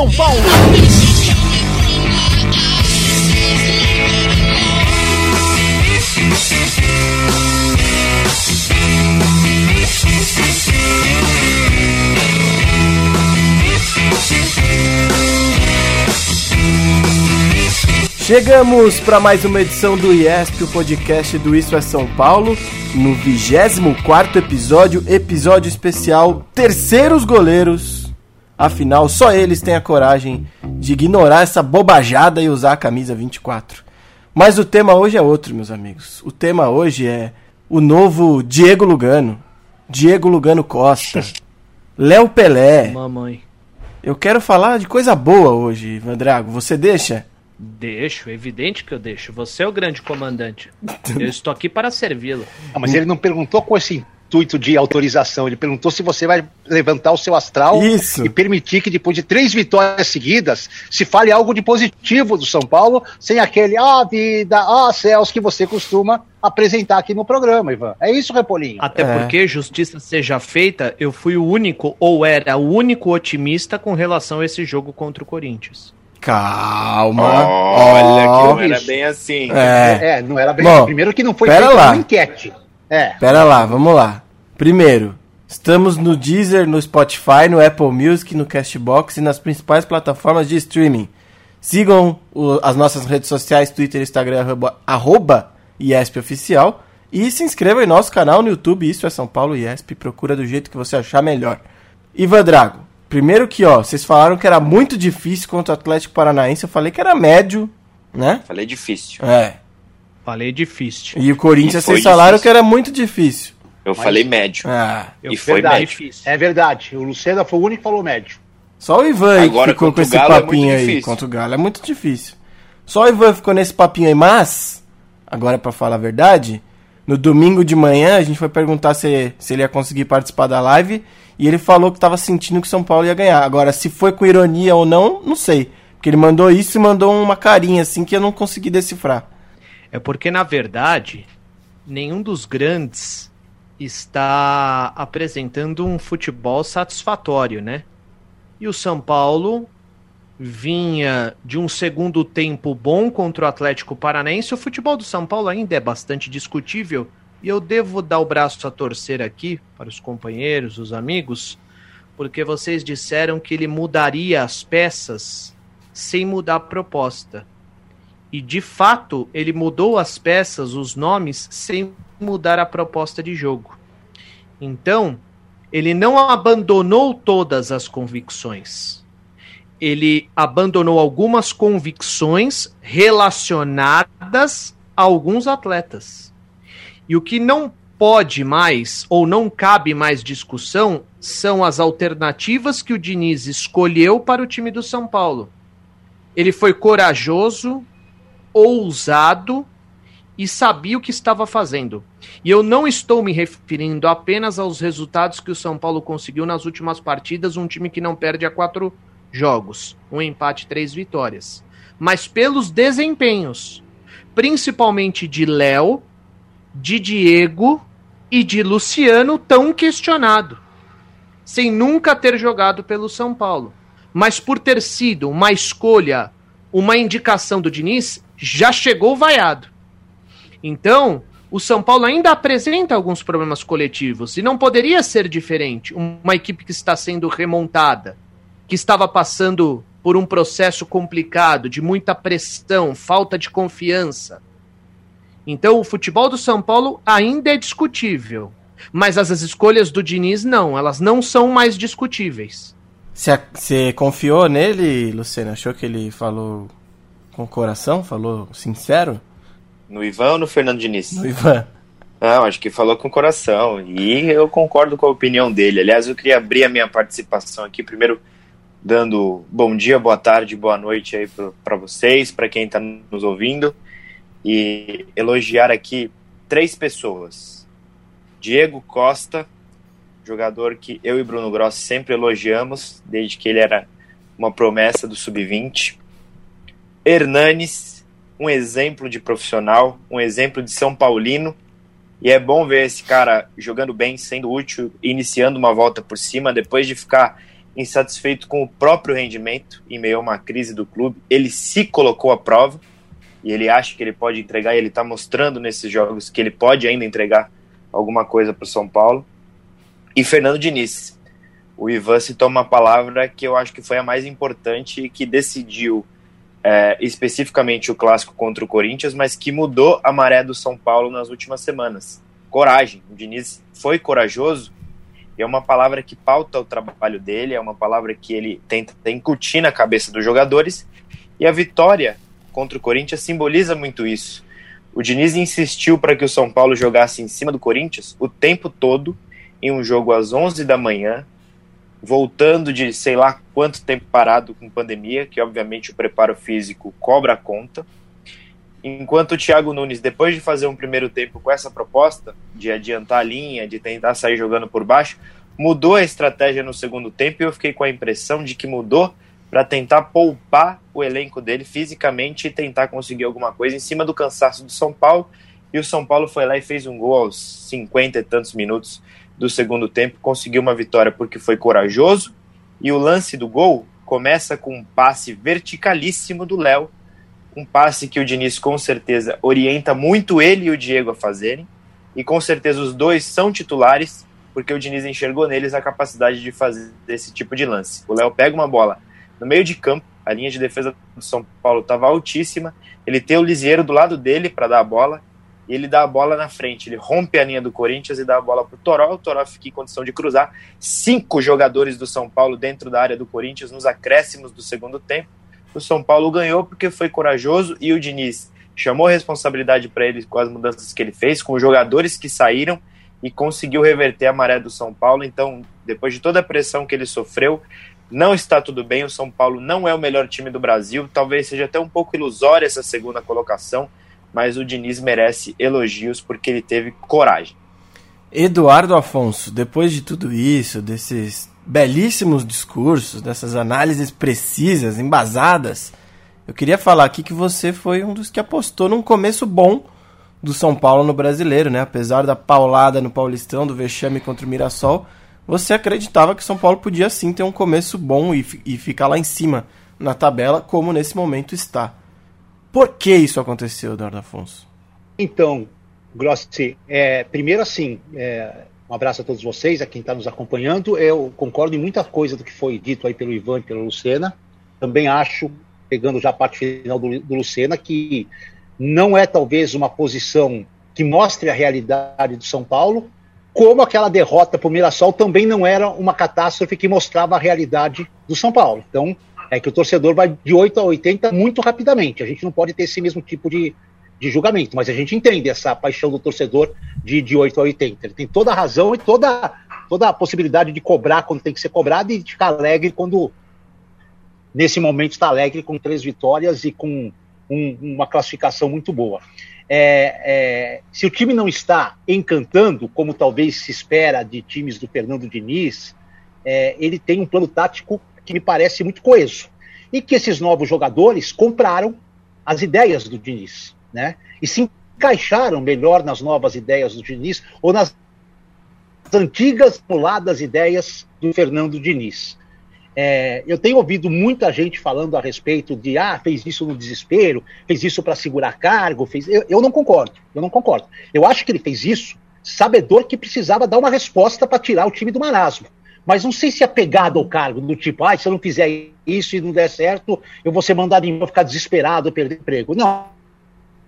São Paulo. Chegamos para mais uma edição do IESP, o podcast do Isso é São Paulo, no 24 episódio, episódio especial Terceiros Goleiros. Afinal, só eles têm a coragem de ignorar essa bobajada e usar a camisa 24. Mas o tema hoje é outro, meus amigos. O tema hoje é o novo Diego Lugano, Diego Lugano Costa, Léo Pelé. Mamãe. Eu quero falar de coisa boa hoje, Vandrago. Você deixa? Deixo, é evidente que eu deixo. Você é o grande comandante. Eu estou aqui para servi-lo. Ah, mas ele não perguntou com esse intuito de autorização, ele perguntou se você vai levantar o seu astral Isso. e permitir que depois de três vitórias seguidas se fale algo de positivo do São Paulo, sem aquele ah vida, ah céus que você costuma apresentar aqui no programa, Ivan. É isso, Repolinho. Até É. porque, justiça seja feita, eu fui o único, ou era o único otimista com relação a esse jogo contra o Corinthians. Calma. Olha, Ó. que não era bem assim. É. É, não era bem. Bom, Primeiro que não foi feita lá. uma enquete. É. Pera lá, vamos lá. Primeiro, estamos no Deezer, no Spotify, no Apple Music, no Castbox e nas principais plataformas de streaming. Sigam o- as nossas redes sociais, Twitter, Instagram, arroba, arroba IESP Oficial. E se inscreva em nosso canal no YouTube, Isso é São Paulo IESP. Procura do jeito que você achar melhor. Ivan Drago, primeiro que, ó, vocês falaram que era muito difícil contra o Atlético Paranaense. Eu falei que era médio, né? Falei difícil. É. Falei difícil. E o Corinthians, E vocês falaram difícil. que era muito difícil. Eu falei médio. Ah. Eu E foi verdade. médio. difícil. É verdade. O Lucena foi o único que falou médio. Só o Ivan aí que Agora, ficou com esse é papinho muito aí. difícil. Contra o Galo é muito difícil. Só o Ivan ficou nesse papinho aí, mas, agora pra falar a verdade, no domingo de manhã a gente foi perguntar se, se ele ia conseguir participar da live e ele falou que tava sentindo que o São Paulo ia ganhar. Agora, se foi com ironia ou não, não sei. Porque ele mandou isso e mandou uma carinha assim que eu não consegui decifrar. É porque, na verdade, nenhum dos grandes está apresentando um futebol satisfatório, né? E o São Paulo vinha de um segundo tempo bom contra o Atlético Paranaense. O futebol do São Paulo ainda é bastante discutível. E eu devo dar o braço a torcer aqui para os companheiros, os amigos, porque vocês disseram que ele mudaria as peças sem mudar a proposta. E de fato, ele mudou as peças, os nomes, sem mudar a proposta de jogo. Então, ele não abandonou todas as convicções. Ele abandonou algumas convicções relacionadas a alguns atletas. E o que não pode mais, ou não cabe mais discussão, são as alternativas que o Diniz escolheu para o time do São Paulo. Ele foi corajoso, ousado e sabia o que estava fazendo. E eu não estou me referindo apenas aos resultados que o São Paulo conseguiu nas últimas partidas, um time que não perde a quatro jogos, um empate, três vitórias, mas pelos desempenhos, principalmente de Léo, de Diego e de Luciano, tão questionado, sem nunca ter jogado pelo São Paulo, mas por ter sido uma escolha, uma indicação do Diniz, já chegou vaiado. Então, o São Paulo ainda apresenta alguns problemas coletivos e não poderia ser diferente. Uma equipe que está sendo remontada, que estava passando por um processo complicado, de muita pressão, falta de confiança. Então, o futebol do São Paulo ainda é discutível, Mas as, as escolhas do Diniz, não. Elas não são mais discutíveis. Você confiou nele, Luciano? Achou que ele falou com o coração? Falou sincero? No Ivan ou no Fernando Diniz? No Ivan. Não, acho que falou com o coração. E eu concordo com a opinião dele. Aliás, eu queria abrir a minha participação aqui, primeiro dando bom dia, boa tarde, boa noite aí para vocês, para quem está nos ouvindo. E elogiar aqui três pessoas. Diego Costa, jogador que eu e Bruno Grossi sempre elogiamos, desde que ele era uma promessa do Sub-20. Hernanes, um exemplo de profissional, um exemplo de São Paulino. E é bom ver esse cara jogando bem, sendo útil, iniciando uma volta por cima, depois de ficar insatisfeito com o próprio rendimento em meio a uma crise do clube. Ele se colocou à prova e ele acha que ele pode entregar, e ele está mostrando nesses jogos que ele pode ainda entregar alguma coisa para o São Paulo. E Fernando Diniz. O Ivan citou uma palavra que eu acho que foi a mais importante e que decidiu é, especificamente o clássico contra o Corinthians, mas que mudou a maré do São Paulo nas últimas semanas. Coragem. O Diniz foi corajoso é uma palavra que pauta o trabalho dele, é uma palavra que ele tenta incutir na cabeça dos jogadores. E a vitória contra o Corinthians simboliza muito isso. O Diniz insistiu para que o São Paulo jogasse em cima do Corinthians o tempo todo, em um jogo às 11 da manhã, voltando de sei lá quanto tempo parado com pandemia, que obviamente o preparo físico cobra a conta. Enquanto o Thiago Nunes, depois de fazer um primeiro tempo com essa proposta, de adiantar a linha, de tentar sair jogando por baixo, mudou a estratégia no segundo tempo e eu fiquei com a impressão de que mudou para tentar poupar o elenco dele fisicamente e tentar conseguir alguma coisa em cima do cansaço do São Paulo. E o São Paulo foi lá e fez um gol aos 50 e tantos minutos do segundo tempo, conseguiu uma vitória porque foi corajoso. E o lance do gol começa com um passe verticalíssimo do Léo, um passe que o Diniz com certeza orienta muito ele e o Diego a fazerem. E com certeza os dois são titulares, porque o Diniz enxergou neles a capacidade de fazer esse tipo de lance. O Léo pega uma bola no meio de campo, a linha de defesa do São Paulo estava altíssima, ele tem o Lisieiro do lado dele para dar a bola, ele dá a bola na frente, ele rompe a linha do Corinthians e dá a bola para o Toró, o Toró fica em condição de cruzar, cinco jogadores do São Paulo dentro da área do Corinthians nos acréscimos do segundo tempo, o São Paulo ganhou porque foi corajoso e o Diniz chamou responsabilidade para ele com as mudanças que ele fez, com os jogadores que saíram e conseguiu reverter a maré do São Paulo. Então, depois de toda a pressão que ele sofreu, não está tudo bem. O São Paulo não é o melhor time do Brasil. Talvez seja até um pouco ilusória essa segunda colocação, mas o Diniz merece elogios porque ele teve coragem. Eduardo Afonso, depois de tudo isso, desses belíssimos discursos, dessas análises precisas, embasadas, eu queria falar aqui que você foi um dos que apostou num começo bom do São Paulo no brasileiro, né? Apesar da paulada no Paulistão, do vexame contra o Mirassol, você acreditava que São Paulo podia sim ter um começo bom e, e ficar lá em cima na tabela, como nesse momento está. Por que isso aconteceu, Eduardo Afonso? Então, Grossi, é, primeiro assim, é, um abraço a todos vocês, a quem está nos acompanhando. Eu concordo em muita coisa do que foi dito aí pelo Ivan e pela Lucena. Também acho, pegando já a parte final do, do Lucena, que não é talvez uma posição que mostre a realidade do São Paulo, como aquela derrota para o Mirassol também não era uma catástrofe que mostrava a realidade do São Paulo. Então, é que o torcedor vai de 8 a 80 muito rapidamente. A gente não pode ter esse mesmo tipo de, de julgamento, mas a gente entende essa paixão do torcedor de, de 8 a 80. Ele tem toda a razão e toda, toda a possibilidade de cobrar quando tem que ser cobrado e de ficar alegre quando, nesse momento, está alegre com três vitórias e com um, uma classificação muito boa é, é, se o time não está encantando, como talvez se espera de times do Fernando Diniz, é, ele tem um plano tático que me parece muito coeso. E que esses novos jogadores compraram as ideias do Diniz, né? E se encaixaram melhor nas novas ideias do Diniz ou nas antigas, muladas ideias do Fernando Diniz. É, eu tenho ouvido muita gente falando a respeito de ah, fez isso no desespero, fez isso para segurar cargo, fez. Eu, eu, não concordo, eu não concordo. Eu acho que ele fez isso sabedor que precisava dar uma resposta para tirar o time do marasmo. Mas não sei se é pegado ao cargo, do tipo, ah, se eu não fizer isso e não der certo, eu vou ser mandado embora, ficar desesperado, perder emprego. Não.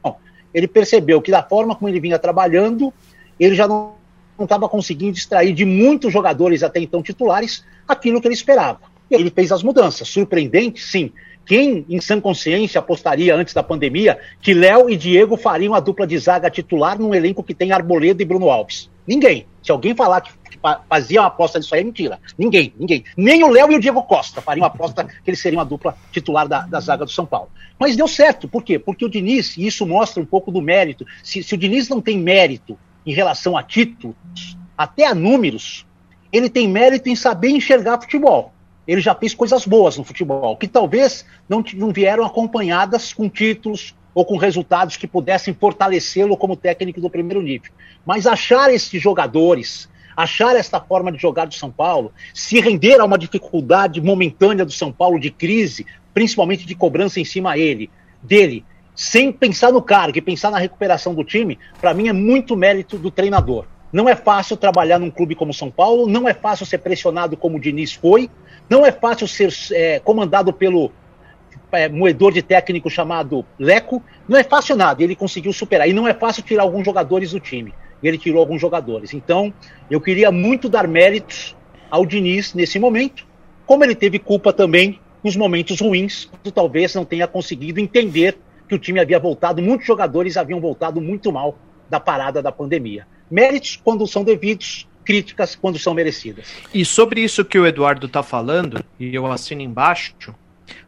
não. Ele percebeu que da forma como ele vinha trabalhando, ele já não estava conseguindo extrair de muitos jogadores até então titulares aquilo que ele esperava. E ele fez as mudanças. Surpreendente, sim. Quem, em sã consciência, apostaria antes da pandemia que Léo e Diego fariam a dupla de zaga titular num elenco que tem Arboleda e Bruno Alves? Ninguém. Se alguém falar que fazia uma aposta disso aí, é mentira. Ninguém, ninguém. Nem o Léo e o Diego Costa fariam uma aposta que eles seriam a dupla titular da, da zaga do São Paulo. Mas deu certo. Por quê? Porque o Diniz, e isso mostra um pouco do mérito, se, se o Diniz não tem mérito em relação a títulos, até a números, ele tem mérito em saber enxergar futebol ele já fez coisas boas no futebol, que talvez não, não vieram acompanhadas com títulos ou com resultados que pudessem fortalecê-lo como técnico do primeiro nível. Mas achar esses jogadores, achar esta forma de jogar do São Paulo, se render a uma dificuldade momentânea do São Paulo de crise, principalmente de cobrança em cima ele, dele, sem pensar no cargo e pensar na recuperação do time, para mim é muito mérito do treinador. Não é fácil trabalhar num clube como São Paulo, não é fácil ser pressionado como o Diniz foi, não é fácil ser é, comandado pelo é, moedor de técnico chamado Leco, não é fácil nada, ele conseguiu superar. E não é fácil tirar alguns jogadores do time, e ele tirou alguns jogadores. Então, eu queria muito dar méritos ao Diniz nesse momento, como ele teve culpa também nos momentos ruins, talvez não tenha conseguido entender que o time havia voltado, muitos jogadores haviam voltado muito mal da parada da pandemia. Méritos quando são devidos, críticas quando são merecidas. E sobre isso que o Eduardo está falando, e eu assino embaixo,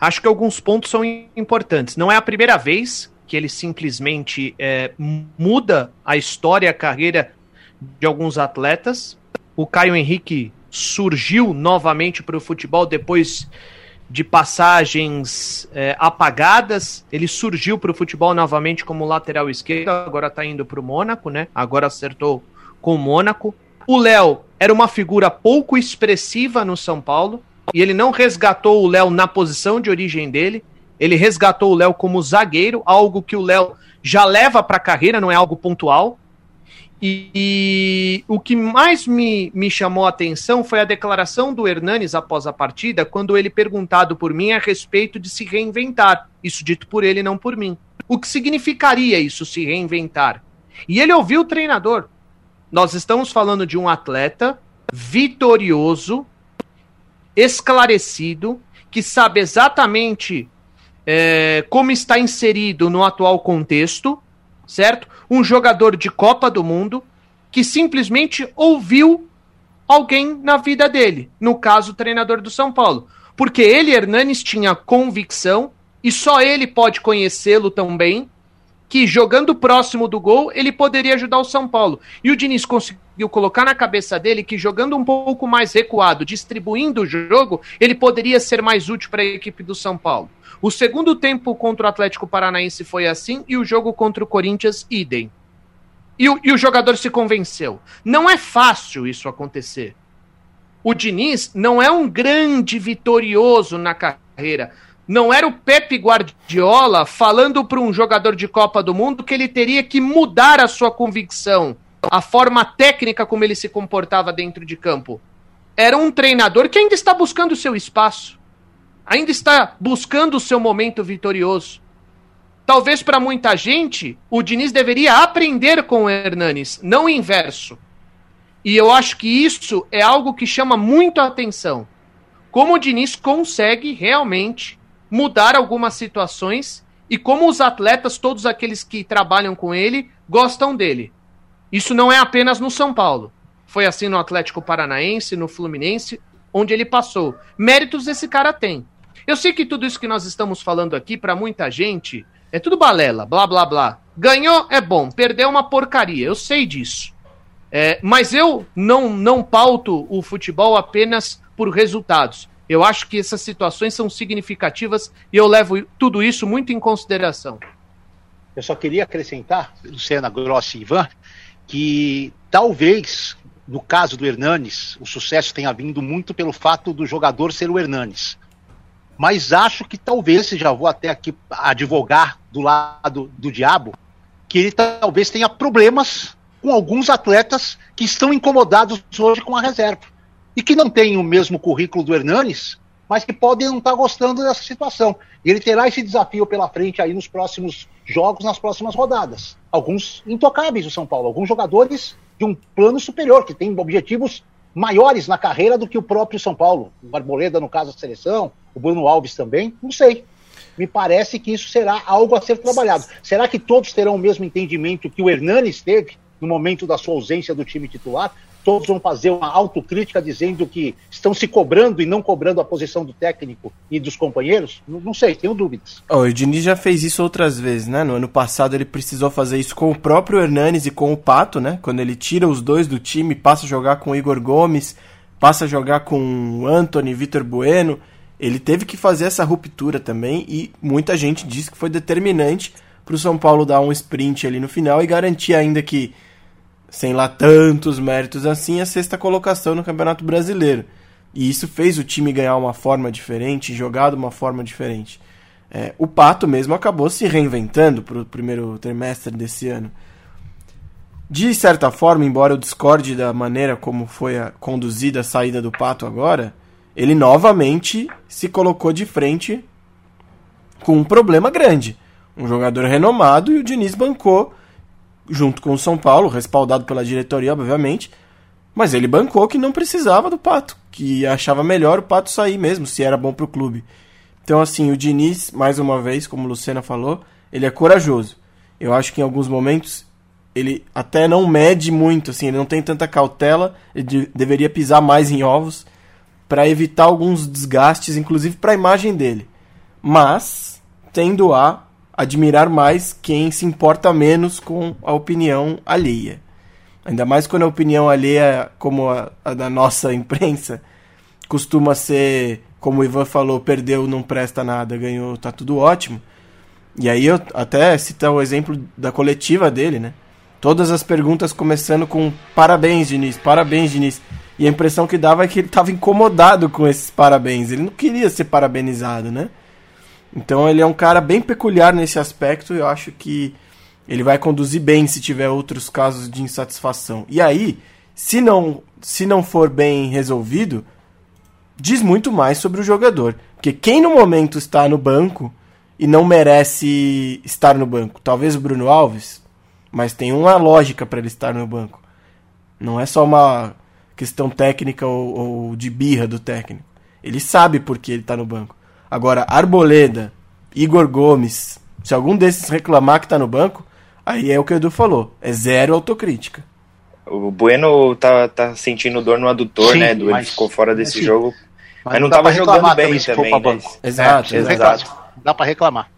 acho que alguns pontos são importantes. Não é a primeira vez que ele simplesmente é, muda a história, a carreira de alguns atletas. O Caio Henrique surgiu novamente para o futebol depois de passagens é, apagadas. Ele surgiu para o futebol novamente como lateral esquerdo, agora está indo para o Mônaco, né? Agora acertou com o Mônaco. O Léo era uma figura pouco expressiva no São Paulo e ele não resgatou o Léo na posição de origem dele. Ele resgatou o Léo como zagueiro, algo que o Léo já leva para a carreira, não é algo pontual. E, e, o que mais me, me chamou a atenção foi a declaração do Hernanes após a partida, quando ele perguntado por mim a respeito de se reinventar. Isso dito por ele, não por mim. O que significaria isso, se reinventar? E ele ouviu o treinador. Nós estamos falando de um atleta vitorioso, esclarecido, que sabe exatamente é, como está inserido no atual contexto, certo? Um jogador de Copa do Mundo que simplesmente ouviu alguém na vida dele, no caso, o treinador do São Paulo. Porque ele, Hernanes, tinha convicção, e só ele pode conhecê-lo tão bem, que jogando próximo do gol ele poderia ajudar o São Paulo. E o Diniz conseguiu colocar na cabeça dele que jogando um pouco mais recuado, distribuindo o jogo, ele poderia ser mais útil para a equipe do São Paulo. O segundo tempo contra o Atlético Paranaense foi assim e o jogo contra o Corinthians, idem. E o, e o jogador se convenceu. Não é fácil isso acontecer. O Diniz não é um grande vitorioso na carreira. Não era o Pepe Guardiola falando para um jogador de Copa do Mundo que ele teria que mudar a sua convicção, a forma técnica como ele se comportava dentro de campo. Era um treinador que ainda está buscando o seu espaço, ainda está buscando o seu momento vitorioso. Talvez para muita gente, o Diniz deveria aprender com o Hernanes, não o inverso. E eu acho que isso é algo que chama muito a atenção. Como o Diniz consegue realmente mudar algumas situações e como os atletas, todos aqueles que trabalham com ele, gostam dele. Isso não é apenas no São Paulo. Foi assim no Atlético Paranaense, no Fluminense, onde ele passou. Méritos esse cara tem. Eu sei que tudo isso que nós estamos falando aqui, para muita gente, é tudo balela, blá blá blá. Ganhou é bom, perdeu é uma porcaria, eu sei disso. É, mas eu não, não pauto o futebol apenas por resultados. Eu acho que essas situações são significativas e eu levo tudo isso muito em consideração. Eu só queria acrescentar, Luciana Grossi e Ivan, que talvez, no caso do Hernanes, o sucesso tenha vindo muito pelo fato do jogador ser o Hernanes. Mas acho que talvez, já vou até aqui advogar do lado do diabo, que ele talvez tenha problemas com alguns atletas que estão incomodados hoje com a reserva e que não têm o mesmo currículo do Hernanes, mas que podem não estar gostando dessa situação. E ele terá esse desafio pela frente aí nos próximos jogos, nas próximas rodadas. Alguns intocáveis do São Paulo, alguns jogadores de um plano superior, que tem objetivos maiores na carreira do que o próprio São Paulo. O Arboleda, no caso da seleção, o Bruno Alves também, não sei. Me parece que isso será algo a ser trabalhado. Será que todos terão o mesmo entendimento que o Hernanes teve no momento da sua ausência do time titular? Todos vão fazer uma autocrítica dizendo que estão se cobrando e não cobrando a posição do técnico e dos companheiros? Não, não sei, tenho dúvidas. Oh, o Diniz já fez isso outras vezes, né? No ano passado ele precisou fazer isso com o próprio Hernanes e com o Pato, né? Quando ele tira os dois do time, passa a jogar com o Igor Gomes, passa a jogar com o Anthony, Vitor Bueno. Ele teve que fazer essa ruptura também e muita gente diz que foi determinante para o São Paulo dar um sprint ali no final e garantir ainda que sem lá tantos méritos assim, a sexta colocação no Campeonato Brasileiro. E isso fez o time ganhar uma forma diferente, jogar de uma forma diferente. É, o Pato mesmo acabou se reinventando para o primeiro trimestre desse ano. De certa forma, embora eu discorde da maneira como foi a, conduzida a saída do Pato agora, ele novamente se colocou de frente com um problema grande. Um jogador renomado e o Diniz bancou junto com o São Paulo, respaldado pela diretoria, obviamente. Mas ele bancou que não precisava do Pato, que achava melhor o Pato sair mesmo, se era bom para o clube. Então, assim, o Diniz, mais uma vez, como Lucena falou, ele é corajoso. Eu acho que em alguns momentos ele até não mede muito, assim, ele não tem tanta cautela, ele de deveria pisar mais em ovos para evitar alguns desgastes, inclusive para a imagem dele. Mas tendo a admirar mais quem se importa menos com a opinião alheia. Ainda mais quando a opinião alheia, como a, a da nossa imprensa, costuma ser, como o Ivan falou, perdeu, não presta nada, ganhou, tá tudo ótimo. E aí eu até citar o exemplo da coletiva dele, né? Todas as perguntas começando com parabéns, Diniz, parabéns, Diniz. E a impressão que dava é que ele estava incomodado com esses parabéns. Ele não queria ser parabenizado, né? Então ele é um cara bem peculiar nesse aspecto. Eu acho que ele vai conduzir bem se tiver outros casos de insatisfação. E aí, se não, se não for bem resolvido, diz muito mais sobre o jogador. Porque quem no momento está no banco e não merece estar no banco? Talvez o Bruno Alves, mas tem uma lógica para ele estar no banco. Não é só uma questão técnica ou, ou de birra do técnico. Ele sabe por que ele está no banco. Agora, Arboleda, Igor Gomes, se algum desses reclamar que tá no banco, aí é o que o Edu falou, é zero autocrítica. O Bueno tá, tá sentindo dor no adutor, Sim, né, Edu? Ele ficou fora desse assim, jogo. Mas, mas não tava jogando bem também. também né? Exato, é, exato. Dá para reclamar.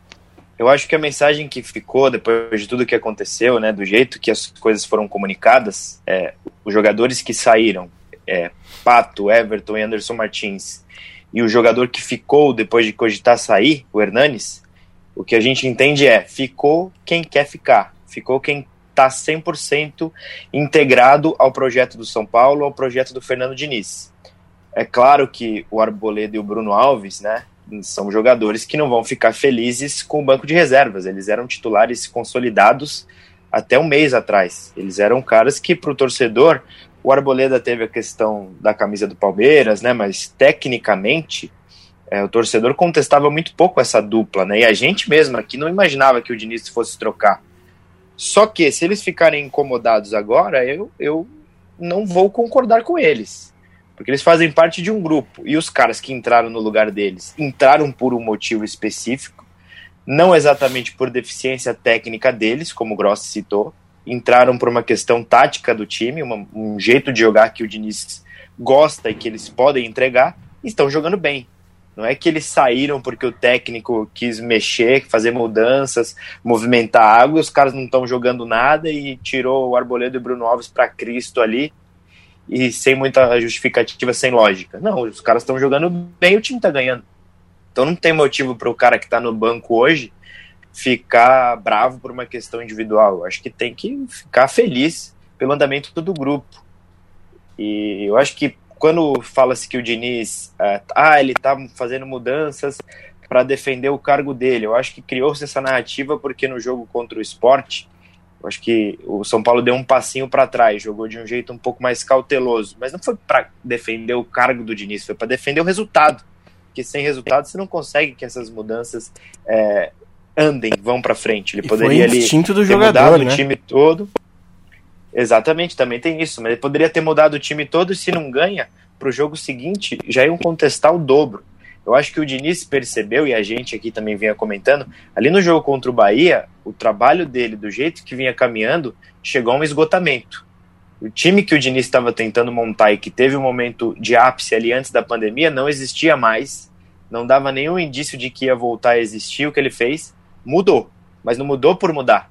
Eu acho que a mensagem que ficou depois de tudo que aconteceu, né, do jeito que as coisas foram comunicadas, é, os jogadores que saíram, é, Pato, Everton e Anderson Martins, e o jogador que ficou depois de cogitar sair, o Hernanes, o que a gente entende é: ficou quem quer ficar, ficou quem está 100% integrado ao projeto do São Paulo, ao projeto do Fernando Diniz. É claro que o Arboleda e o Bruno Alves, né, são jogadores que não vão ficar felizes com o banco de reservas. Eles eram titulares consolidados até um mês atrás. Eles eram caras que, para o torcedor, o Arboleda teve a questão da camisa do Palmeiras, né? Mas tecnicamente é, o torcedor contestava muito pouco essa dupla, né? E a gente mesmo aqui não imaginava que o Diniz fosse trocar. Só que se eles ficarem incomodados agora, eu, eu não vou concordar com eles. Porque eles fazem parte de um grupo. E os caras que entraram no lugar deles entraram por um motivo específico, não exatamente por deficiência técnica deles, como o Grossi citou, entraram por uma questão tática do time, uma, um jeito de jogar que o Diniz gosta e que eles podem entregar, e estão jogando bem. Não é que eles saíram porque o técnico quis mexer, fazer mudanças, movimentar água, os caras não estão jogando nada e tirou o Arboleda e Bruno Alves para Cristo ali e sem muita justificativa, sem lógica. Não, os caras estão jogando bem o time está ganhando. Então não tem motivo para o cara que está no banco hoje ficar bravo por uma questão individual. Eu acho que tem que ficar feliz pelo andamento do grupo. E eu acho que quando fala-se que o Diniz, é, ah, ele tá fazendo mudanças para defender o cargo dele, eu acho que criou-se essa narrativa porque no jogo contra o esporte, eu acho que o São Paulo deu um passinho para trás, jogou de um jeito um pouco mais cauteloso, mas não foi para defender o cargo do Diniz, foi para defender o resultado. Porque sem resultado você não consegue que essas mudanças é, andem, vão para frente. Ele e poderia foi instinto ali do jogador, né? o time todo. Exatamente, também tem isso. Mas ele poderia ter mudado o time todo e se não ganha, para o jogo seguinte já iam contestar o dobro. Eu acho que o Diniz percebeu, e a gente aqui também vinha comentando, ali no jogo contra o Bahia, o trabalho dele, do jeito que vinha caminhando, chegou a um esgotamento. O time que o Diniz estava tentando montar e que teve um momento de ápice ali antes da pandemia não existia mais, não dava nenhum indício de que ia voltar a existir. O que ele fez mudou, mas não mudou por mudar.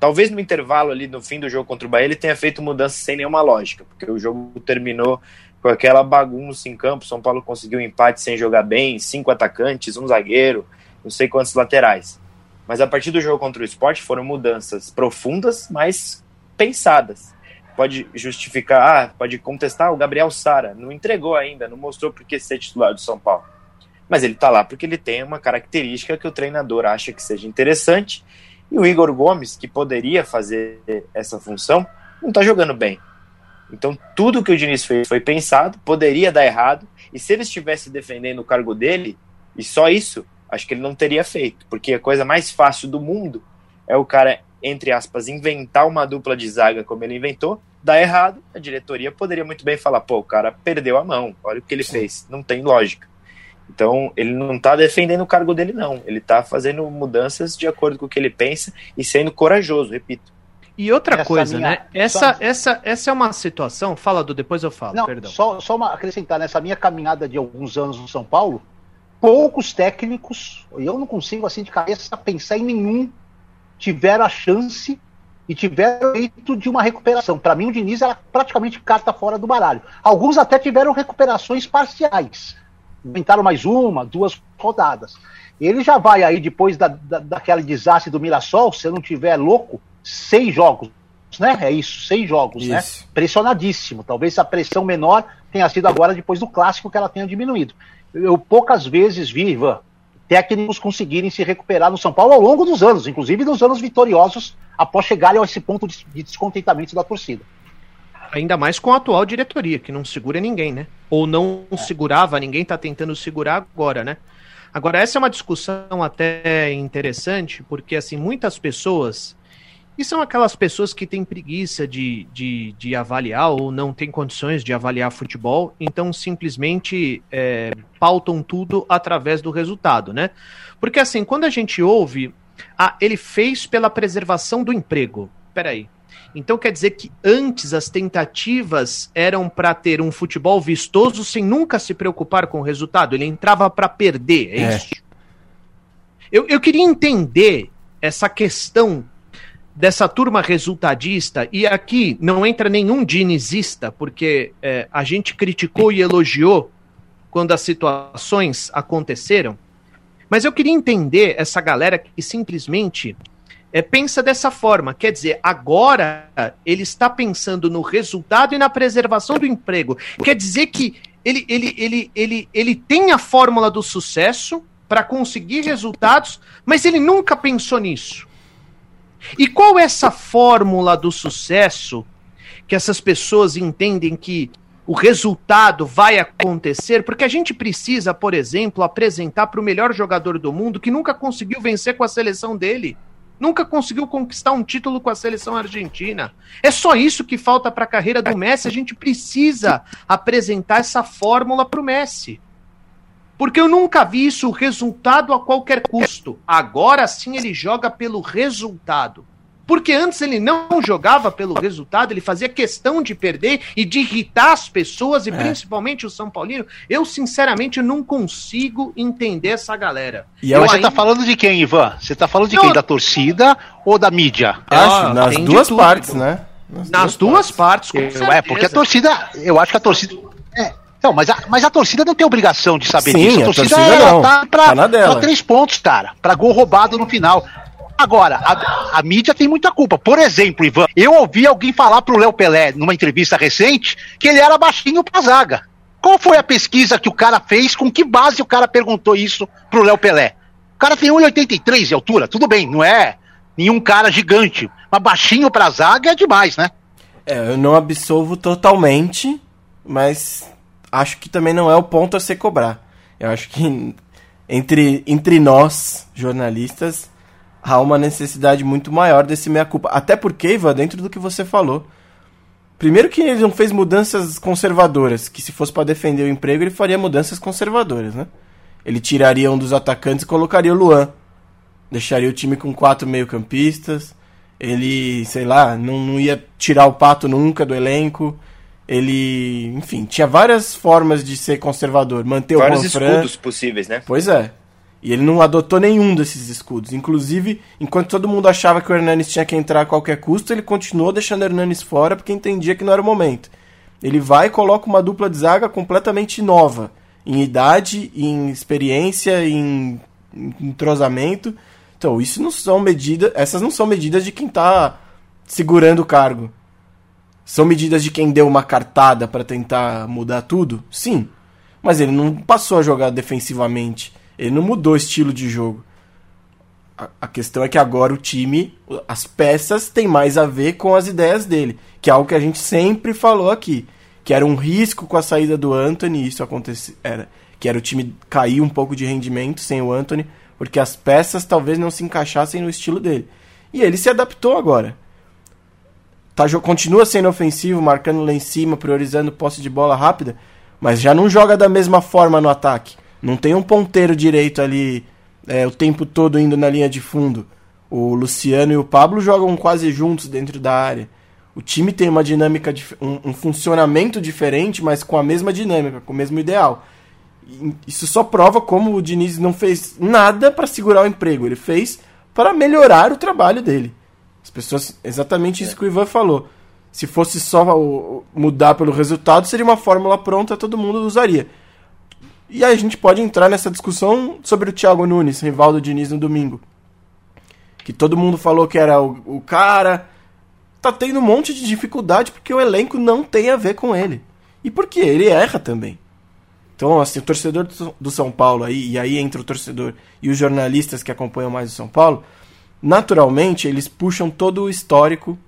Talvez no intervalo ali no fim do jogo contra o Bahia ele tenha feito mudanças sem nenhuma lógica, porque o jogo terminou com aquela bagunça em campo. São Paulo conseguiu um empate sem jogar bem, cinco atacantes, um zagueiro, não sei quantos laterais. Mas a partir do jogo contra o esporte foram mudanças profundas, mas pensadas. Pode justificar, ah, pode contestar o Gabriel Sara, não entregou ainda, não mostrou por que ser titular do São Paulo. Mas ele tá lá porque ele tem uma característica que o treinador acha que seja interessante. E o Igor Gomes, que poderia fazer essa função, não tá jogando bem. Então, tudo que o Diniz fez foi pensado, poderia dar errado, e se ele estivesse defendendo o cargo dele, e só isso, acho que ele não teria feito, porque a coisa mais fácil do mundo é o cara, entre aspas, inventar uma dupla de zaga como ele inventou, dar errado, a diretoria poderia muito bem falar, pô, o cara perdeu a mão, olha o que ele fez, não tem lógica. Então, ele não está defendendo o cargo dele, não. Ele está fazendo mudanças de acordo com o que ele pensa e sendo corajoso, repito. E outra essa coisa, minha... né? Essa, só... essa, essa é uma situação. Fala do depois eu falo, Não, perdão. Só, só uma, acrescentar, nessa minha caminhada de alguns anos no São Paulo, poucos técnicos, e eu não consigo assim de cabeça pensar em nenhum, tiveram a chance e tiveram feito de uma recuperação. Para mim, o Diniz era praticamente carta fora do baralho. Alguns até tiveram recuperações parciais. Inventaram mais uma, duas rodadas. Ele já vai aí, depois da, da, daquele desastre do Mirassol, se eu não tiver louco, seis jogos, né? É isso, seis jogos, né? isso. né? Pressionadíssimo. Talvez a pressão menor tenha sido agora depois do clássico que ela tenha diminuído. Eu poucas vezes vi, Ivan, técnicos conseguirem se recuperar no São Paulo ao longo dos anos, inclusive nos anos vitoriosos, após chegarem a esse ponto de descontentamento da torcida. Ainda mais com a atual diretoria, que não segura ninguém, né? Ou não é. segurava, ninguém está tentando segurar agora, né? Agora, essa é uma discussão até interessante, porque assim, muitas pessoas e são aquelas pessoas que têm preguiça de, de, de avaliar ou não têm condições de avaliar futebol, então simplesmente é, pautam tudo através do resultado, né? Porque assim, quando a gente ouve, ah, ele fez pela preservação do emprego. Peraí. Então quer dizer que antes as tentativas eram para ter um futebol vistoso sem nunca se preocupar com o resultado? Ele entrava para perder, é, é. isso? Eu, eu queria entender essa questão dessa turma resultadista, e aqui não entra nenhum dinizista, porque é, a gente criticou e elogiou quando as situações aconteceram, mas eu queria entender essa galera que simplesmente é, pensa dessa forma. Quer dizer, agora ele está pensando no resultado e na preservação do emprego. Quer dizer que ele, ele, ele, ele, ele tem a fórmula do sucesso para conseguir resultados, mas ele nunca pensou nisso. E qual é essa fórmula do sucesso que essas pessoas entendem que o resultado vai acontecer? Porque a gente precisa, por exemplo, apresentar para o melhor jogador do mundo que nunca conseguiu vencer com a seleção dele. Nunca conseguiu conquistar um título com a seleção argentina. É só isso que falta para a carreira do Messi. A gente precisa apresentar essa fórmula para o Messi. Porque eu nunca vi isso, resultado a qualquer custo. Agora sim ele joga pelo resultado. Porque antes ele não jogava pelo resultado, ele fazia questão de perder e de irritar as pessoas, e é. principalmente o São Paulino. Eu, sinceramente, não consigo entender essa galera. E eu você ainda... tá falando de quem, Ivan? Você tá falando de não... quem? Da torcida ou da mídia? Acho, ah, nas duas partes, né? Nas, nas duas, duas, partes, partes com É, porque a torcida, eu acho que a torcida. É, não, mas a, mas a torcida não tem obrigação de saber Sim, disso. A torcida, a torcida não. tá pra, tá pra três pontos, cara. Pra gol roubado no final. Agora, a, a, mídia tem muita culpa. Por exemplo, Ivan, eu ouvi alguém falar pro Léo Pelé, numa entrevista recente, que ele era baixinho pra zaga. Qual foi a pesquisa que o cara fez? Com que base o cara perguntou isso pro Léo Pelé? O cara tem 1,83 de altura, tudo bem, não é nenhum cara gigante. Mas baixinho pra zaga é demais, né? É, eu não absolvo totalmente, mas acho que também não é o ponto a se cobrar. Eu acho que entre, entre nós, jornalistas, há uma necessidade muito maior desse meia-culpa. Até porque, Ivan, dentro do que você falou, Primeiro que ele não fez mudanças conservadoras, que se fosse para defender o emprego, ele faria mudanças conservadoras, né? Ele tiraria um dos atacantes e colocaria o Luan. Deixaria o time com quatro meio-campistas. Ele, sei lá, não, não ia tirar o Pato nunca do elenco. Ele, enfim, tinha várias formas de ser conservador. Manter Vários o Juan escudos possíveis, né? Pois é. E ele não adotou nenhum desses escudos. Inclusive, enquanto todo mundo achava que o Hernanes tinha que entrar a qualquer custo, ele continuou deixando o Hernanes fora porque entendia que não era o momento. Ele vai e coloca uma dupla de zaga completamente nova. Em idade, em experiência, em entrosamento. Então, isso não são medidas. Essas não são medidas de quem está segurando o cargo. São medidas de quem deu uma cartada para tentar mudar tudo? Sim. Mas ele não passou a jogar defensivamente. Ele não mudou o estilo de jogo. A, a questão é que agora o time, as peças têm mais a ver com as ideias dele. Que é algo que a gente sempre falou aqui. Que era um risco com a saída do Anthony, isso aconteceu. Era, que era o time cair um pouco de rendimento sem o Anthony, porque as peças talvez não se encaixassem no estilo dele. E ele se adaptou agora. Tá, continua sendo ofensivo, marcando lá em cima, priorizando posse de bola rápida, mas já não joga da mesma forma no ataque. Não tem um ponteiro direito ali é, o tempo todo indo na linha de fundo. O Luciano e o Pablo jogam quase juntos dentro da área. O time tem uma dinâmica, um, um funcionamento diferente, mas com a mesma dinâmica, com o mesmo ideal. E isso só prova como o Diniz não fez nada para segurar o emprego. Ele fez para melhorar o trabalho dele. As pessoas, exatamente isso que o Ivan falou. Se fosse só mudar pelo resultado, seria uma fórmula pronta, todo mundo usaria. E aí a gente pode entrar nessa discussão sobre o Thiago Nunes, rival do Diniz no domingo. Que todo mundo falou que era o, o cara. Tá tendo um monte de dificuldade porque o elenco não tem a ver com ele. E porque ele erra também. Então, assim, o torcedor do São Paulo aí, e aí entra o torcedor e os jornalistas que acompanham mais o São Paulo, naturalmente eles puxam todo o histórico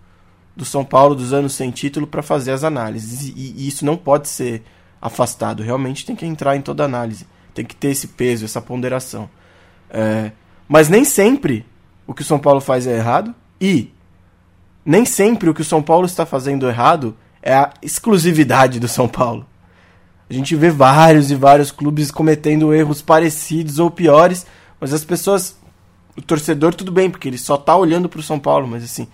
do São Paulo dos anos sem título para fazer as análises. E, e, isso não pode ser afastado. Realmente tem que entrar em toda análise. Tem que ter esse peso, essa ponderação. É, mas nem sempre o que o São Paulo faz é errado. E nem sempre o que o São Paulo está fazendo errado é a exclusividade do São Paulo. A gente vê vários e vários clubes cometendo erros parecidos ou piores, mas as pessoas o torcedor tudo bem, porque ele só tá olhando pro São Paulo, mas assim,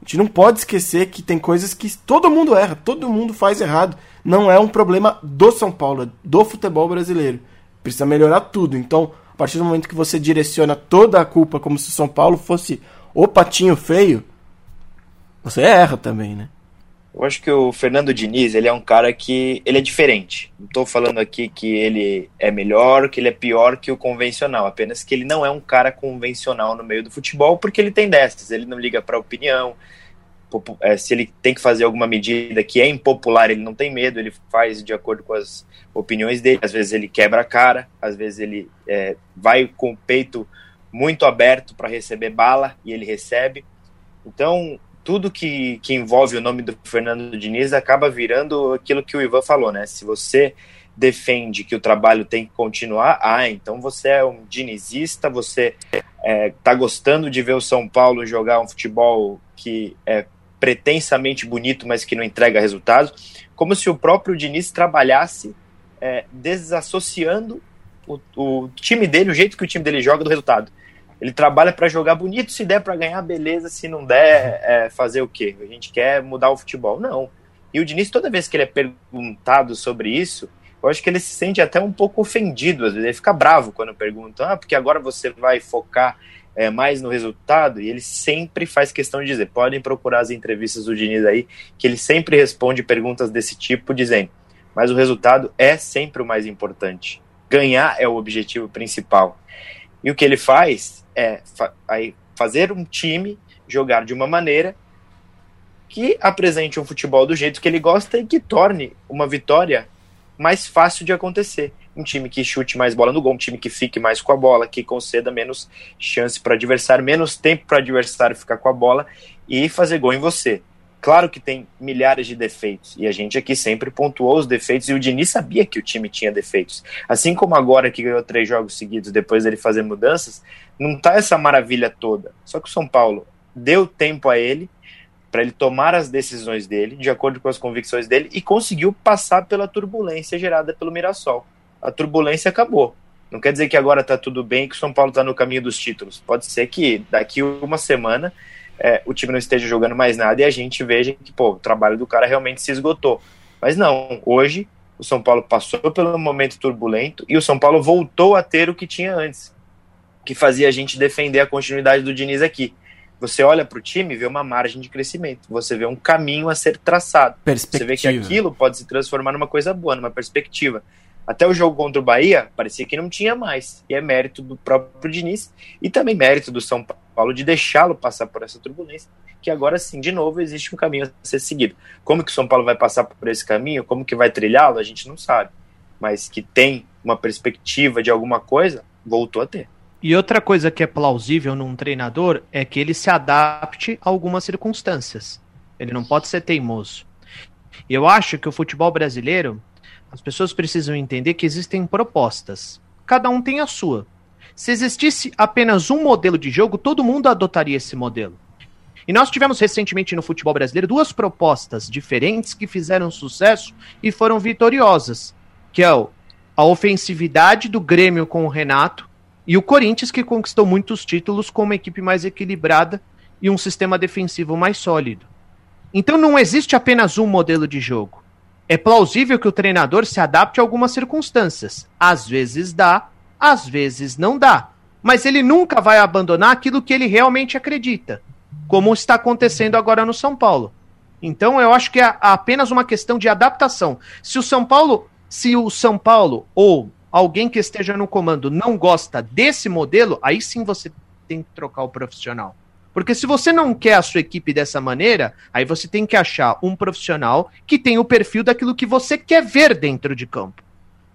a gente não pode esquecer que tem coisas que todo mundo erra, todo mundo faz errado. Não é um problema do São Paulo, é do futebol brasileiro. Precisa melhorar tudo. Então, a partir do momento que você direciona toda a culpa como se o São Paulo fosse o patinho feio, você erra também, né? Eu acho que o Fernando Diniz, ele é um cara que ele é diferente. Não estou falando aqui que ele é melhor, que ele é pior que o convencional, apenas que ele não é um cara convencional no meio do futebol, porque ele tem dessas, ele não liga para opinião. É, se ele tem que fazer alguma medida que é impopular, ele não tem medo, ele faz de acordo com as opiniões dele. Às vezes ele quebra a cara, às vezes ele é, vai com o peito muito aberto para receber bala e ele recebe. Então, tudo que, que envolve o nome do Fernando Diniz acaba virando aquilo que o Ivan falou, né? Se você defende que o trabalho tem que continuar, ah, então você é um dinizista, você é, tá gostando de ver o São Paulo jogar um futebol que é pretensamente bonito, mas que não entrega resultados, como se o próprio Diniz trabalhasse é, desassociando o, o time dele, o jeito que o time dele joga do resultado. Ele trabalha para jogar bonito, se der para ganhar, beleza, se não der, é, fazer o quê? A gente quer mudar o futebol. Não. E o Diniz, toda vez que ele é perguntado sobre isso, eu acho que ele se sente até um pouco ofendido, às vezes ele fica bravo quando perguntam, ah, porque agora você vai focar é, mais no resultado, e ele sempre faz questão de dizer, podem procurar as entrevistas do Diniz aí, que ele sempre responde perguntas desse tipo, dizendo, mas o resultado é sempre o mais importante. Ganhar é o objetivo principal. E o que ele faz é fa fazer um time jogar de uma maneira que apresente um futebol do jeito que ele gosta e que torne uma vitória mais fácil de acontecer. Um time que chute mais bola no gol, um time que fique mais com a bola, que conceda menos chance para o adversário, menos tempo para o adversário ficar com a bola e fazer gol em você. Claro que tem milhares de defeitos, e a gente aqui sempre pontuou os defeitos, e o Diniz sabia que o time tinha defeitos. Assim como agora que ganhou três jogos seguidos depois dele fazer mudanças, não tá essa maravilha toda. Só que o São Paulo deu tempo a ele para ele tomar as decisões dele, de acordo com as convicções dele, e conseguiu passar pela turbulência gerada pelo Mirassol. A turbulência acabou. Não quer dizer que agora está tudo bem que o São Paulo está no caminho dos títulos. Pode ser que daqui uma semana é, o time não esteja jogando mais nada e a gente veja que pô, o trabalho do cara realmente se esgotou. Mas não, hoje o São Paulo passou pelo momento turbulento e o São Paulo voltou a ter o que tinha antes, que fazia a gente defender a continuidade do Diniz aqui. Você olha para o time e vê uma margem de crescimento, você vê um caminho a ser traçado. Você vê que aquilo pode se transformar numa coisa boa, numa perspectiva. Até o jogo contra o Bahia, parecia que não tinha mais. E é mérito do próprio Diniz e também mérito do São Paulo de deixá-lo passar por essa turbulência, que agora sim, de novo, existe um caminho a ser seguido. Como que o São Paulo vai passar por esse caminho, como que vai trilhá-lo, a gente não sabe. Mas que tem uma perspectiva de alguma coisa, voltou a ter. E outra coisa que é plausível num treinador é que ele se adapte a algumas circunstâncias. Ele não pode ser teimoso. Eu acho que o futebol brasileiro as pessoas precisam entender que existem propostas. Cada um tem a sua. Se existisse apenas um modelo de jogo, todo mundo adotaria esse modelo. E nós tivemos recentemente no futebol brasileiro duas propostas diferentes que fizeram sucesso e foram vitoriosas, que é a ofensividade do Grêmio com o Renato e o Corinthians que conquistou muitos títulos com uma equipe mais equilibrada e um sistema defensivo mais sólido. Então não existe apenas um modelo de jogo. É plausível que o treinador se adapte a algumas circunstâncias. Às vezes dá, às vezes não dá. Mas ele nunca vai abandonar aquilo que ele realmente acredita, como está acontecendo agora no São Paulo. Então eu acho que é apenas uma questão de adaptação. Se o São Paulo, se o São Paulo ou alguém que esteja no comando não gosta desse modelo, aí sim você tem que trocar o profissional. Porque se você não quer a sua equipe dessa maneira, aí você tem que achar um profissional que tem o perfil daquilo que você quer ver dentro de campo.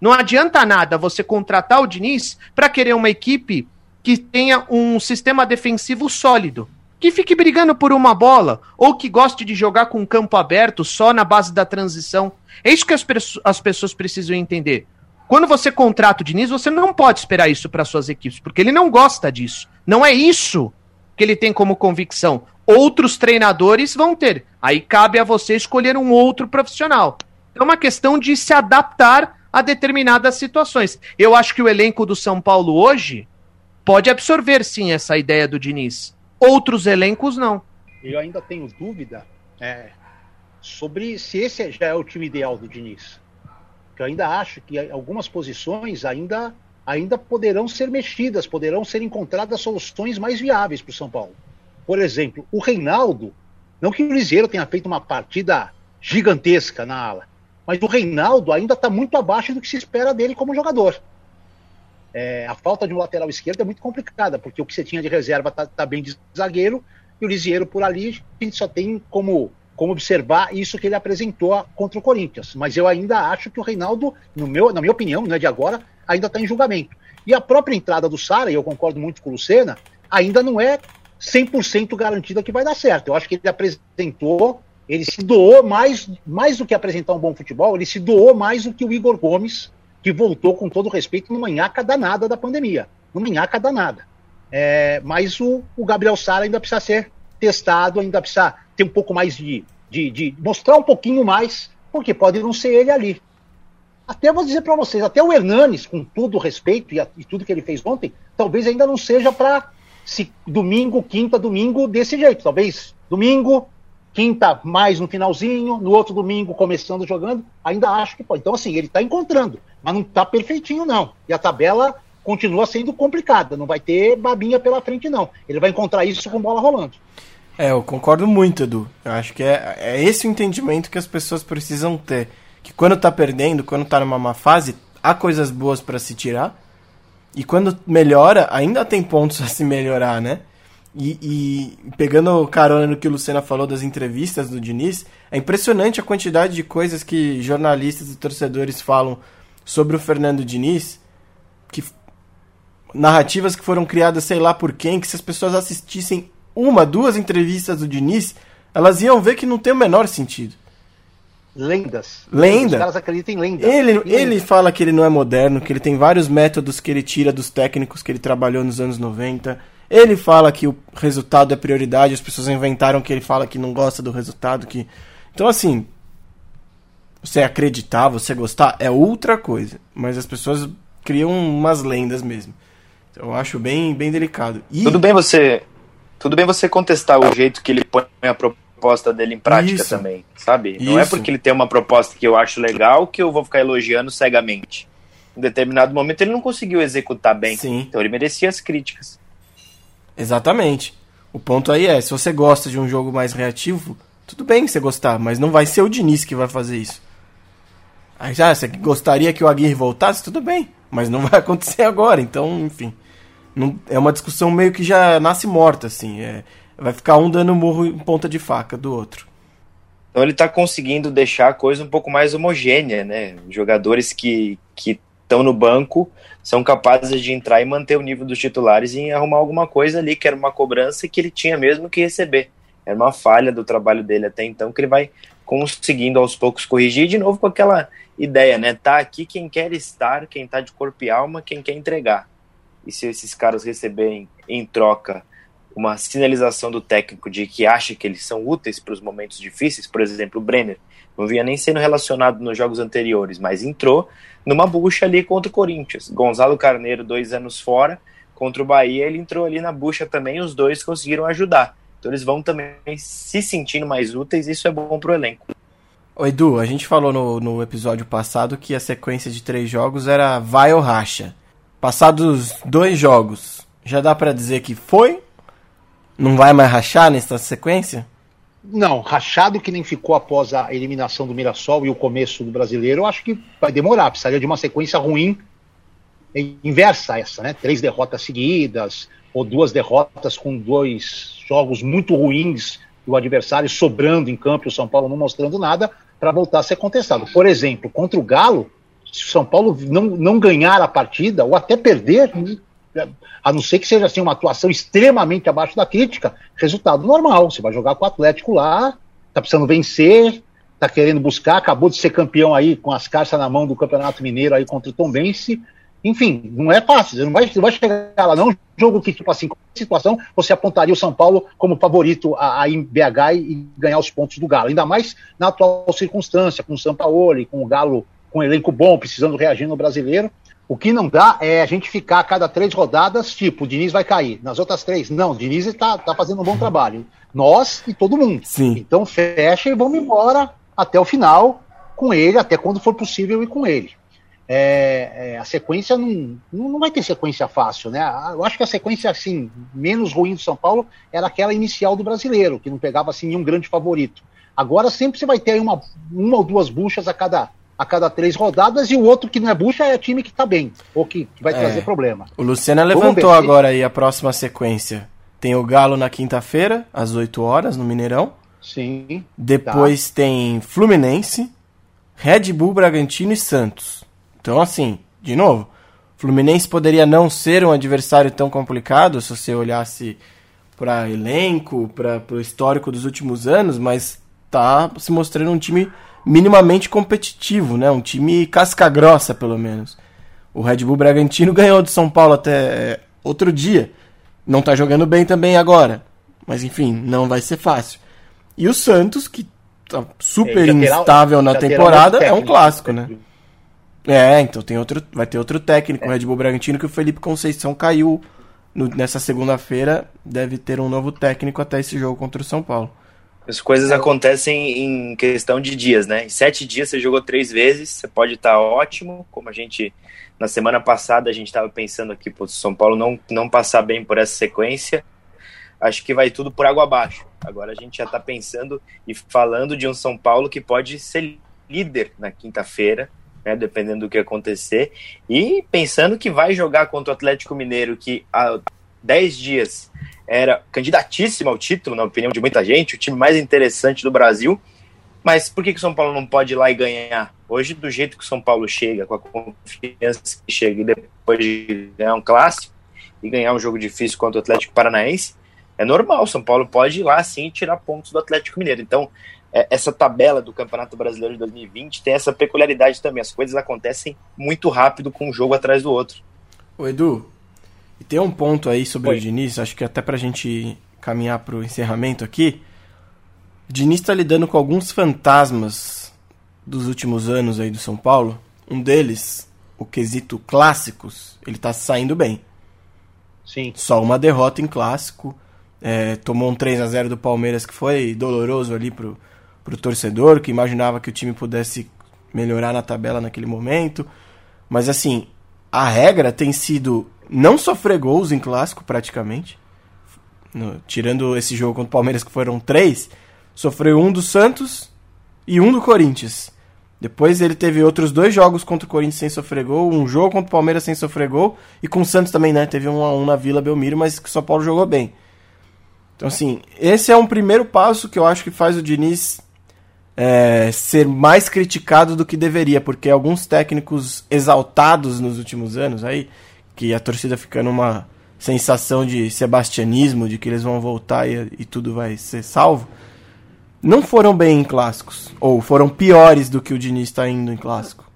Não adianta nada você contratar o Diniz para querer uma equipe que tenha um sistema defensivo sólido, que fique brigando por uma bola, ou que goste de jogar com campo aberto só na base da transição. É isso que as, as pessoas precisam entender. Quando você contrata o Diniz, você não pode esperar isso para suas equipes, porque ele não gosta disso. Não é isso que ele tem como convicção. Outros treinadores vão ter. Aí cabe a você escolher um outro profissional. É uma questão de se adaptar a determinadas situações. Eu acho que o elenco do São Paulo hoje pode absorver sim essa ideia do Diniz. Outros elencos não. Eu ainda tenho dúvida é, sobre se esse já é o time ideal do Diniz. Eu ainda acho que algumas posições ainda ainda poderão ser mexidas, poderão ser encontradas soluções mais viáveis para o São Paulo. Por exemplo, o Reinaldo, não que o Liseiro tenha feito uma partida gigantesca na ala, mas o Reinaldo ainda está muito abaixo do que se espera dele como jogador. É, a falta de um lateral esquerdo é muito complicada, porque o que você tinha de reserva está tá bem de zagueiro, e o Lisieiro por ali, a gente só tem como, como observar isso que ele apresentou contra o Corinthians. Mas eu ainda acho que o Reinaldo, no meu, na minha opinião, não é de agora, ainda está em julgamento. E a própria entrada do Sara, e eu concordo muito com o Lucena, ainda não é 100% garantida que vai dar certo. Eu acho que ele apresentou, ele se doou mais, mais do que apresentar um bom futebol, ele se doou mais do que o Igor Gomes, que voltou com todo respeito no manhaca danada da pandemia. No manhaca danada. É, mas o, o Gabriel Sara ainda precisa ser testado, ainda precisa ter um pouco mais de, de, de mostrar um pouquinho mais, porque pode não ser ele ali. Até vou dizer para vocês, até o Hernanes, com todo o respeito e, a, e, tudo que ele fez ontem, talvez ainda não seja para domingo, quinta, domingo desse jeito. Talvez domingo, quinta mais no finalzinho, no outro domingo começando jogando, ainda acho que pode. Então assim, ele está encontrando, mas não está perfeitinho não. E a tabela continua sendo complicada, não vai ter babinha pela frente não. Ele vai encontrar isso com bola rolando. É, eu concordo muito, Edu. Eu acho que é, é esse o entendimento que as pessoas precisam ter que quando tá perdendo, quando tá numa má fase, há coisas boas para se tirar. E quando melhora, ainda tem pontos a se melhorar, né? E, e, pegando carona no que o Lucena falou das entrevistas do Diniz, é impressionante a quantidade de coisas que jornalistas e torcedores falam sobre o Fernando Diniz, que narrativas que foram criadas sei lá por quem, que se as pessoas assistissem uma, duas entrevistas do Diniz, elas iam ver que não tem o menor sentido lendas. Lenda. Os caras acreditam em lenda. Ele, ele fala que ele não é moderno, que ele tem vários métodos que ele tira dos técnicos que ele trabalhou nos anos 90. Ele fala que o resultado é prioridade, as pessoas inventaram que ele fala que não gosta do resultado, que Então assim, você acreditar, você gostar é outra coisa, mas as pessoas criam umas lendas mesmo. Então, eu acho bem bem delicado. E... Tudo bem você tudo bem você contestar o jeito que ele põe a proposta dele em prática Isso. também, sabe? Isso. Não é porque ele tem uma proposta que eu acho legal que eu vou ficar elogiando cegamente. Em determinado momento ele não conseguiu executar bem, Sim. então ele merecia as críticas. Exatamente. O ponto aí é, se você gosta de um jogo mais reativo, tudo bem você gostar, mas não vai ser o Diniz que vai fazer isso. Aí já, você gostaria que o Aguirre voltasse? Tudo bem, mas não vai acontecer agora, então, enfim. Não, é uma discussão meio que já nasce morta, assim. É, vai ficar um dando murro em ponta de faca do outro. Então ele está conseguindo deixar a coisa um pouco mais homogênea, né? Jogadores que estão no banco são capazes de entrar e manter o nível dos titulares e arrumar alguma coisa ali, que era uma cobrança que ele tinha mesmo que receber. Era uma falha do trabalho dele até então, que ele vai conseguindo aos poucos corrigir, de novo com aquela ideia, né? Tá aqui quem quer estar, quem tá de corpo e alma, quem quer entregar. E se esses caras receberem em troca uma sinalização do técnico de que acha que eles são úteis para os momentos difíceis, por exemplo, o Brenner não vinha nem sendo relacionado nos jogos anteriores, mas entrou numa bucha ali contra o Corinthians. Gonzalo Carneiro, dois anos fora, contra o Bahia, ele entrou ali na bucha também, os dois conseguiram ajudar. Então eles vão também se sentindo mais úteis, isso é bom para o elenco. Ô Edu, a gente falou no, no episódio passado que a sequência de três jogos era vai ou racha. Passados dois jogos, já dá para dizer que foi? Não vai mais rachar nessa sequência? Não, rachado que nem ficou após a eliminação do Mirassol e o começo do brasileiro, eu acho que vai demorar. Precisaria de uma sequência ruim, inversa essa, né? Três derrotas seguidas, ou duas derrotas com dois jogos muito ruins do adversário sobrando em campo o São Paulo não mostrando nada para voltar a ser contestado. Por exemplo, contra o Galo, se o São Paulo não, não ganhar a partida ou até perder, a não ser que seja assim uma atuação extremamente abaixo da crítica, resultado normal. Você vai jogar com o Atlético lá, tá precisando vencer, tá querendo buscar, acabou de ser campeão aí com as cartas na mão do Campeonato Mineiro aí contra o Tom Bense. Enfim, não é fácil. Você não vai, vai chegar lá, não. Um jogo que, tipo assim, com situação, você apontaria o São Paulo como favorito a, a BH e ganhar os pontos do Galo. Ainda mais na atual circunstância, com o São Paulo, com o Galo com um elenco bom, precisando reagir no brasileiro. O que não dá é a gente ficar a cada três rodadas, tipo, o Diniz vai cair. Nas outras três, não, o Diniz está tá fazendo um bom trabalho. Nós e todo mundo. Sim. Então fecha e vamos embora até o final com ele, até quando for possível ir com ele. É, é, a sequência não, não vai ter sequência fácil, né? Eu acho que a sequência assim menos ruim do São Paulo era aquela inicial do brasileiro, que não pegava assim nenhum grande favorito. Agora sempre você vai ter uma, uma ou duas buchas a cada a cada três rodadas e o outro que não é bucha é time que tá bem, ou que, que vai é. trazer problema. O Luciano levantou agora aí a próxima sequência. Tem o Galo na quinta-feira, às 8 horas, no Mineirão. Sim. Depois tá. tem Fluminense, Red Bull, Bragantino e Santos. Então, assim, de novo, Fluminense poderia não ser um adversário tão complicado se você olhasse para elenco, para o histórico dos últimos anos, mas tá se mostrando um time minimamente competitivo, né? Um time casca grossa, pelo menos. O Red Bull Bragantino ganhou do São Paulo até é, outro dia. Não tá jogando bem também agora. Mas enfim, não vai ser fácil. E o Santos, que tá super instável na temporada, é um clássico, né? É, então tem outro, vai ter outro técnico, o Red Bull Bragantino, que o Felipe Conceição caiu no, nessa segunda-feira. Deve ter um novo técnico até esse jogo contra o São Paulo. As coisas é acontecem em questão de dias, né? Em sete dias você jogou três vezes, você pode estar tá ótimo, como a gente na semana passada a gente estava pensando aqui para São Paulo não não passar bem por essa sequência. Acho que vai tudo por água abaixo. Agora a gente já está pensando e falando de um São Paulo que pode ser líder na quinta-feira, né, dependendo do que acontecer, e pensando que vai jogar contra o Atlético Mineiro, que a, 10 dias era candidatíssimo ao título, na opinião de muita gente, o time mais interessante do Brasil. Mas por que, o São Paulo não pode ir lá e ganhar? Hoje, do jeito que o São Paulo chega, com a confiança que chega, e depois de ganhar um clássico e ganhar um jogo difícil contra o Atlético Paranaense, é normal. O São Paulo pode ir lá sim e tirar pontos do Atlético Mineiro. Então, é, essa tabela do Campeonato Brasileiro de 2020 tem essa peculiaridade também. As coisas acontecem muito rápido com um jogo atrás do outro. O Edu, e tem um ponto aí sobre Oi. o Diniz, acho que até pra gente caminhar pro encerramento aqui. O Diniz tá lidando com alguns fantasmas dos últimos anos aí do São Paulo. Um deles, o quesito clássicos, ele tá saindo bem. Sim. Só uma derrota em clássico. É, tomou um 3 a 0 do Palmeiras que foi doloroso ali pro, pro torcedor, que imaginava que o time pudesse melhorar na tabela naquele momento. Mas assim, a regra tem sido não sofrer gols em clássico praticamente. No, tirando esse jogo contra o Palmeiras que foram três, sofreu um do Santos e um do Corinthians. Depois ele teve outros dois jogos contra o Corinthians sem sofrer gol, um jogo contra o Palmeiras sem sofrer gol, e com o Santos também, né? Teve um a um na Vila Belmiro, mas que o São Paulo jogou bem. Então, assim, esse é um primeiro passo que eu acho que faz o Diniz é, ser mais criticado do que deveria, porque alguns técnicos exaltados nos últimos anos aí, que a torcida fica numa sensação de sebastianismo, de que eles vão voltar e, e tudo vai ser salvo não foram bem em clássicos, ou foram piores do que o Diniz está indo em clássico.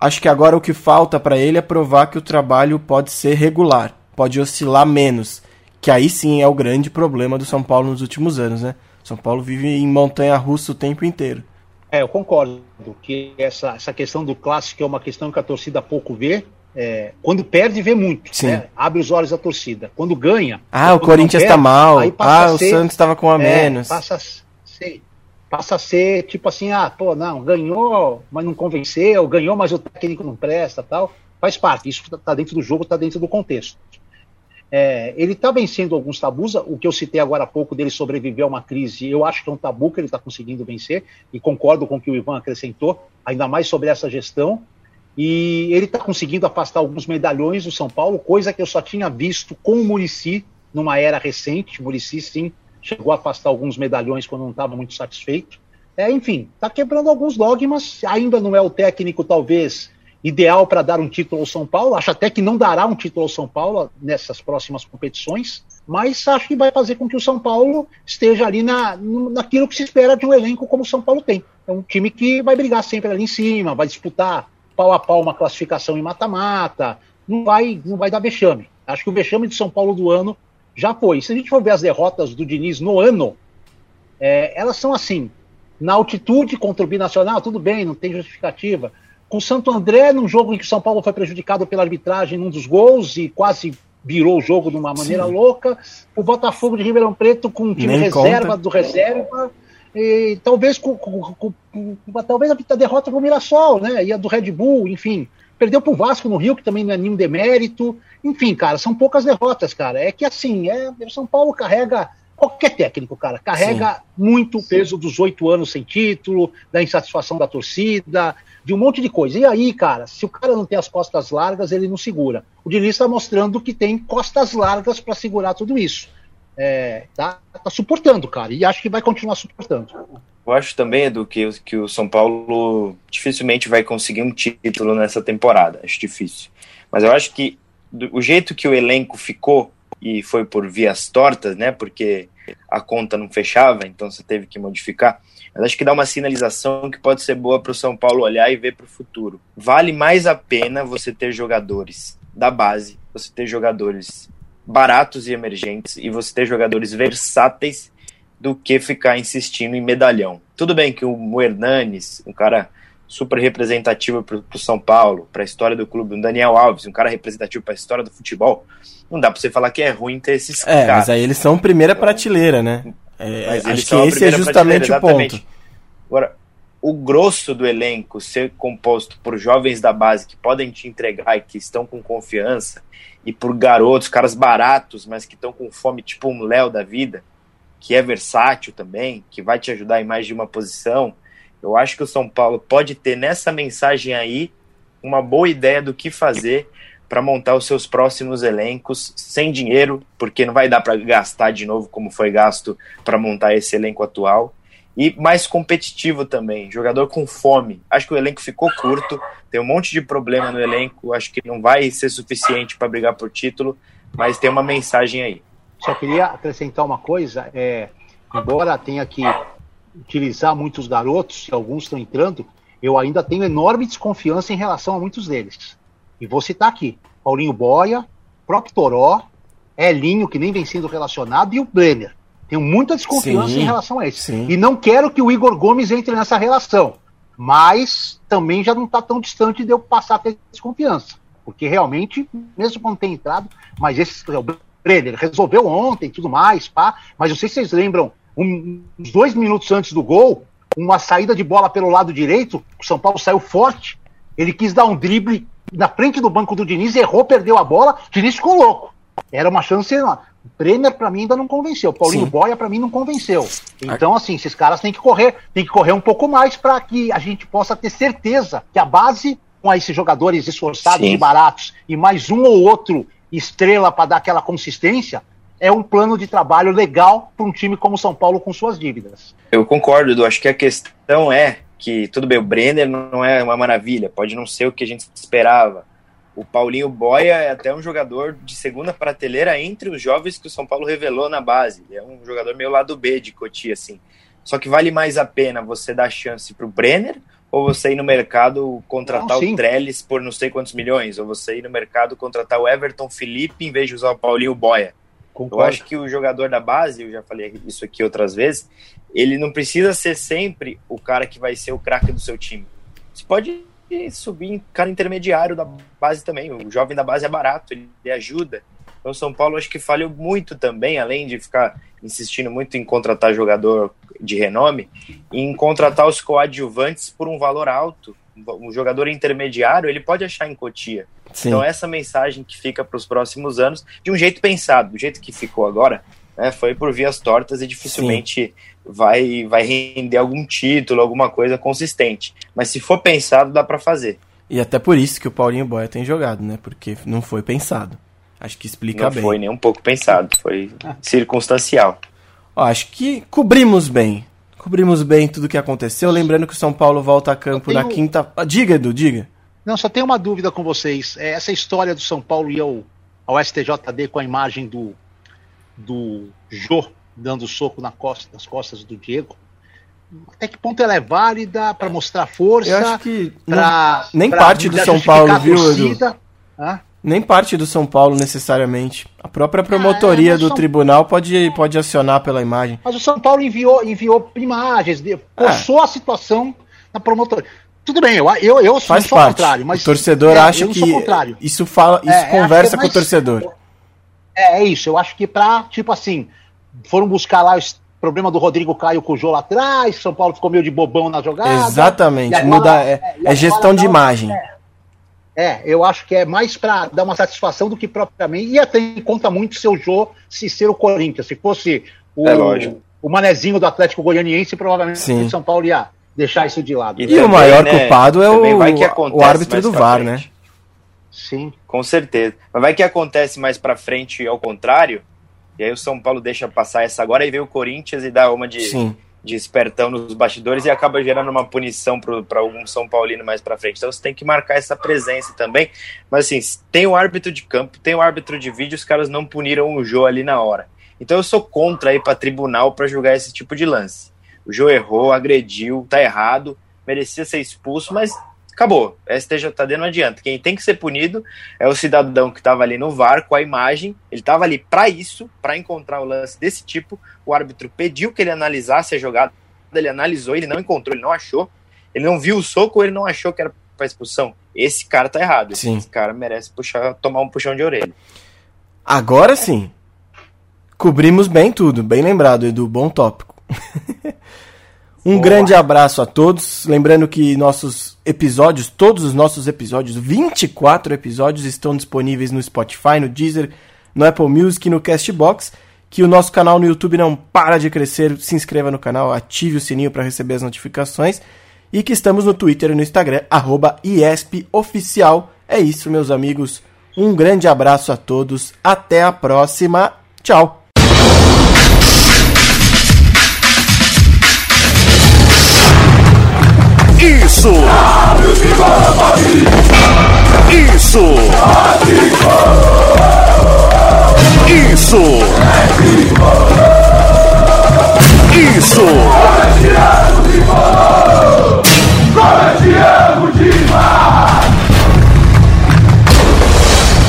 Acho que agora o que falta para ele é provar que o trabalho pode ser regular, pode oscilar menos, que aí sim é o grande problema do São Paulo nos últimos anos, né? São Paulo vive em montanha russa o tempo inteiro. É, eu concordo que essa, essa questão do clássico é uma questão que a torcida pouco vê. É, quando perde, vê muito. Né? Abre os olhos da torcida. Quando ganha. Ah, o Corinthians está mal. Ah, o Santos estava com a é, menos. Passa a ser, passa a ser tipo assim, ah, pô, não, ganhou, mas não convenceu, ganhou, mas o técnico não presta, tal. Faz parte, isso está dentro do jogo, está dentro do contexto. É, ele está vencendo alguns tabus, o que eu citei agora há pouco dele sobreviver a uma crise, eu acho que é um tabu que ele está conseguindo vencer, e concordo com o que o Ivan acrescentou, ainda mais sobre essa gestão. E ele está conseguindo afastar alguns medalhões do São Paulo, coisa que eu só tinha visto com o Murici numa era recente. O Murici, sim, chegou a afastar alguns medalhões quando não estava muito satisfeito. É, enfim, está quebrando alguns dogmas, ainda não é o técnico, talvez, ideal para dar um título ao São Paulo. Acho até que não dará um título ao São Paulo nessas próximas competições, mas acho que vai fazer com que o São Paulo esteja ali na, naquilo que se espera de um elenco como o São Paulo tem. É um time que vai brigar sempre ali em cima, vai disputar pau a pau uma classificação em mata-mata, não vai, não vai dar vexame. Acho que o vexame de São Paulo do ano já foi. Se a gente for ver as derrotas do Diniz no ano, é, elas são assim: na altitude contra o Binacional, tudo bem, não tem justificativa. Com o Santo André, num jogo em que o São Paulo foi prejudicado pela arbitragem num dos gols e quase virou o jogo de uma maneira Sim. louca. O Botafogo de Ribeirão Preto com um time Nem reserva conta. do reserva. E, talvez com, com, com, com, talvez a derrota com o Mirassol, né? E a do Red Bull, enfim. Perdeu pro Vasco no Rio, que também não é nenhum demérito. Enfim, cara, são poucas derrotas, cara. É que assim, é, o São Paulo carrega. Qualquer técnico, cara, carrega Sim. muito o peso dos oito anos sem título, da insatisfação da torcida, de um monte de coisa. E aí, cara, se o cara não tem as costas largas, ele não segura. O Diniz está mostrando que tem costas largas para segurar tudo isso. É, tá, tá suportando, cara, e acho que vai continuar suportando. Eu acho também, Edu, que, que o São Paulo dificilmente vai conseguir um título nessa temporada. Acho difícil. Mas eu acho que do, o jeito que o elenco ficou, e foi por vias tortas, né? Porque a conta não fechava, então você teve que modificar. Mas acho que dá uma sinalização que pode ser boa para o São Paulo olhar e ver para o futuro. Vale mais a pena você ter jogadores da base, você ter jogadores baratos e emergentes e você ter jogadores versáteis do que ficar insistindo em medalhão. Tudo bem que o Hernanes, um cara super representativo para o São Paulo, para a história do clube, o Daniel Alves, um cara representativo para a história do futebol, não dá para você falar que é ruim ter esses é, caras. mas aí eles são primeira prateleira, né? É, mas acho que esse é justamente o ponto. Agora, o grosso do elenco ser composto por jovens da base que podem te entregar e que estão com confiança, e por garotos, caras baratos, mas que estão com fome, tipo um Léo da vida, que é versátil também, que vai te ajudar em mais de uma posição. Eu acho que o São Paulo pode ter nessa mensagem aí uma boa ideia do que fazer para montar os seus próximos elencos sem dinheiro, porque não vai dar para gastar de novo como foi gasto para montar esse elenco atual. E mais competitivo também, jogador com fome. Acho que o elenco ficou curto, tem um monte de problema no elenco, acho que não vai ser suficiente para brigar por título, mas tem uma mensagem aí. Só queria acrescentar uma coisa, é, embora tenha que utilizar muitos garotos, e alguns estão entrando, eu ainda tenho enorme desconfiança em relação a muitos deles. E vou citar aqui: Paulinho Boia, próprio Toró, Elinho, que nem vem sendo relacionado, e o Brenner. Tenho muita desconfiança Sim, em relação a isso. sim. E não quero que o Igor Gomes entre nessa relação. Mas também já não está tão distante de eu passar a ter desconfiança. Porque realmente, mesmo quando tem entrado, mas esse o Brenner resolveu ontem tudo mais, pá. Mas não sei se vocês lembram, um- uns dois minutos antes do gol, uma saída de bola pelo lado direito, o São Paulo saiu forte, ele quis dar um drible na frente do banco do Diniz, errou, perdeu a bola, o Diniz ficou louco. Era uma chance enorme. O Brenner, pra mim, ainda não convenceu. O Paulinho Sim. Boia, pra mim, não convenceu. Então, assim, esses caras têm que correr, têm que correr um pouco mais para que a gente possa ter certeza que a base, com esses jogadores esforçados Sim. e baratos, e mais um ou outro estrela para dar aquela consistência, é um plano de trabalho legal para um time como São Paulo com suas dívidas. Eu concordo, Edu. Acho que a questão é que, tudo bem, o Brenner não é uma maravilha, pode não ser o que a gente esperava. O Paulinho Boia é até um jogador de segunda prateleira entre os jovens que o São Paulo revelou na base. Ele é um jogador meio lado B de Cotia, assim. Só que vale mais a pena você dar chance pro Brenner ou você ir no mercado contratar Não, sim. o Trellis por não sei quantos milhões, ou você ir no mercado contratar o Everton Felipe em vez de usar o Paulinho Boia. Eu acho que o jogador da base, eu já falei isso aqui outras vezes, ele não precisa ser sempre o cara que vai ser o craque do seu time. Você pode subir em cara intermediário da base também. O jovem da base é barato, ele ajuda. Então, o São Paulo acho que falhou muito também, além de ficar insistindo muito em contratar jogador de renome, em contratar os coadjuvantes por um valor alto. Um jogador intermediário, ele pode achar em Cotia. Sim. Então, essa mensagem que fica para os próximos anos, de um jeito pensado, do jeito que ficou agora, né, foi por vias tortas e dificilmente vai, vai render algum título, alguma coisa consistente. Mas se for pensado, dá para fazer. E até por isso que o Paulinho Boia tem jogado, né? Porque não foi pensado. Acho que explica Não bem. foi nem um pouco pensado, foi circunstancial. Ó, acho que cobrimos bem. Cobrimos bem tudo que aconteceu. Lembrando que o São Paulo volta a campo Eu na tenho- quinta. Ah, diga, Edu, diga. Não, só tenho uma dúvida com vocês. É, Essa história do São Paulo ir ao, ao STJD com a imagem do, do Jô dando soco na costa, nas costas do Diego. Até que ponto ela é válida para mostrar força? Eu acho que não- pra, nem pra parte do São Paulo, viu, Edu? nem parte do São Paulo necessariamente. A própria promotoria é, mas do São- tribunal pode, pode acionar pela imagem. Mas o São Paulo enviou, enviou imagens, forçou a situação na promotoria. Tudo bem, eu, eu, eu Faz não sou parte. contrário, mas o torcedor é, acha não que isso fala, isso É, é, conversa é com o torcedor. É, é isso, eu acho que pra, tipo assim, foram buscar lá o problema do Rodrigo Caio com o Jô lá atrás, São Paulo ficou meio de bobão na jogada. Exatamente. E agora- Muda é, e é agora gestão de imagem. É, eu acho que é mais pra dar uma satisfação do que propriamente. E até em conta muito seu Jô se ser o Corinthians. Se fosse o, É o manezinho do Atlético Goianiense, provavelmente Sim. o São Paulo ia deixar isso de lado. E também, o maior né, culpado é o, vai que acontece o árbitro do VAR, né? frente. Sim. Com certeza. Mas vai que acontece mais pra frente ao contrário, e aí o São Paulo deixa passar essa agora, e vem o Corinthians e dá uma de, Sim. de espertão nos bastidores e acaba gerando uma punição para algum São Paulino mais para frente. Então você tem que marcar essa presença também. Mas assim, tem o árbitro de campo, tem o árbitro de vídeo, os caras não puniram o Jô ali na hora. Então eu sou contra ir para tribunal para julgar esse tipo de lance. O Jô errou, agrediu, tá errado, merecia ser expulso, mas acabou. STJD não adianta. Quem tem que ser punido é o cidadão que estava ali no VAR com a imagem. Ele estava ali para isso, para encontrar o lance desse tipo. O árbitro pediu que ele analisasse a jogada, ele analisou, ele não encontrou, ele não achou. Ele não viu o soco, ele não achou que era para expulsão. Esse cara tá errado. Sim. Esse cara merece puxar, tomar um puxão de orelha. Agora sim. Cobrimos bem tudo. Bem lembrado, Edu. Bom tópico. um Boa. grande abraço a todos. Lembrando que nossos episódios, todos os nossos episódios, 24 episódios, estão disponíveis no Spotify, no Deezer, no Apple Music e no Castbox. Que o nosso canal no YouTube não para de crescer. Se inscreva no canal, ative o sininho para receber as notificações. E que estamos no Twitter e no Instagram, arroba IESPOficial. É isso, meus amigos. Um grande abraço a todos. Até a próxima. Tchau. Isso! Isso! Isso! Isso!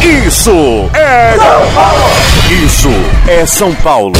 Isso é Isso é São Paulo.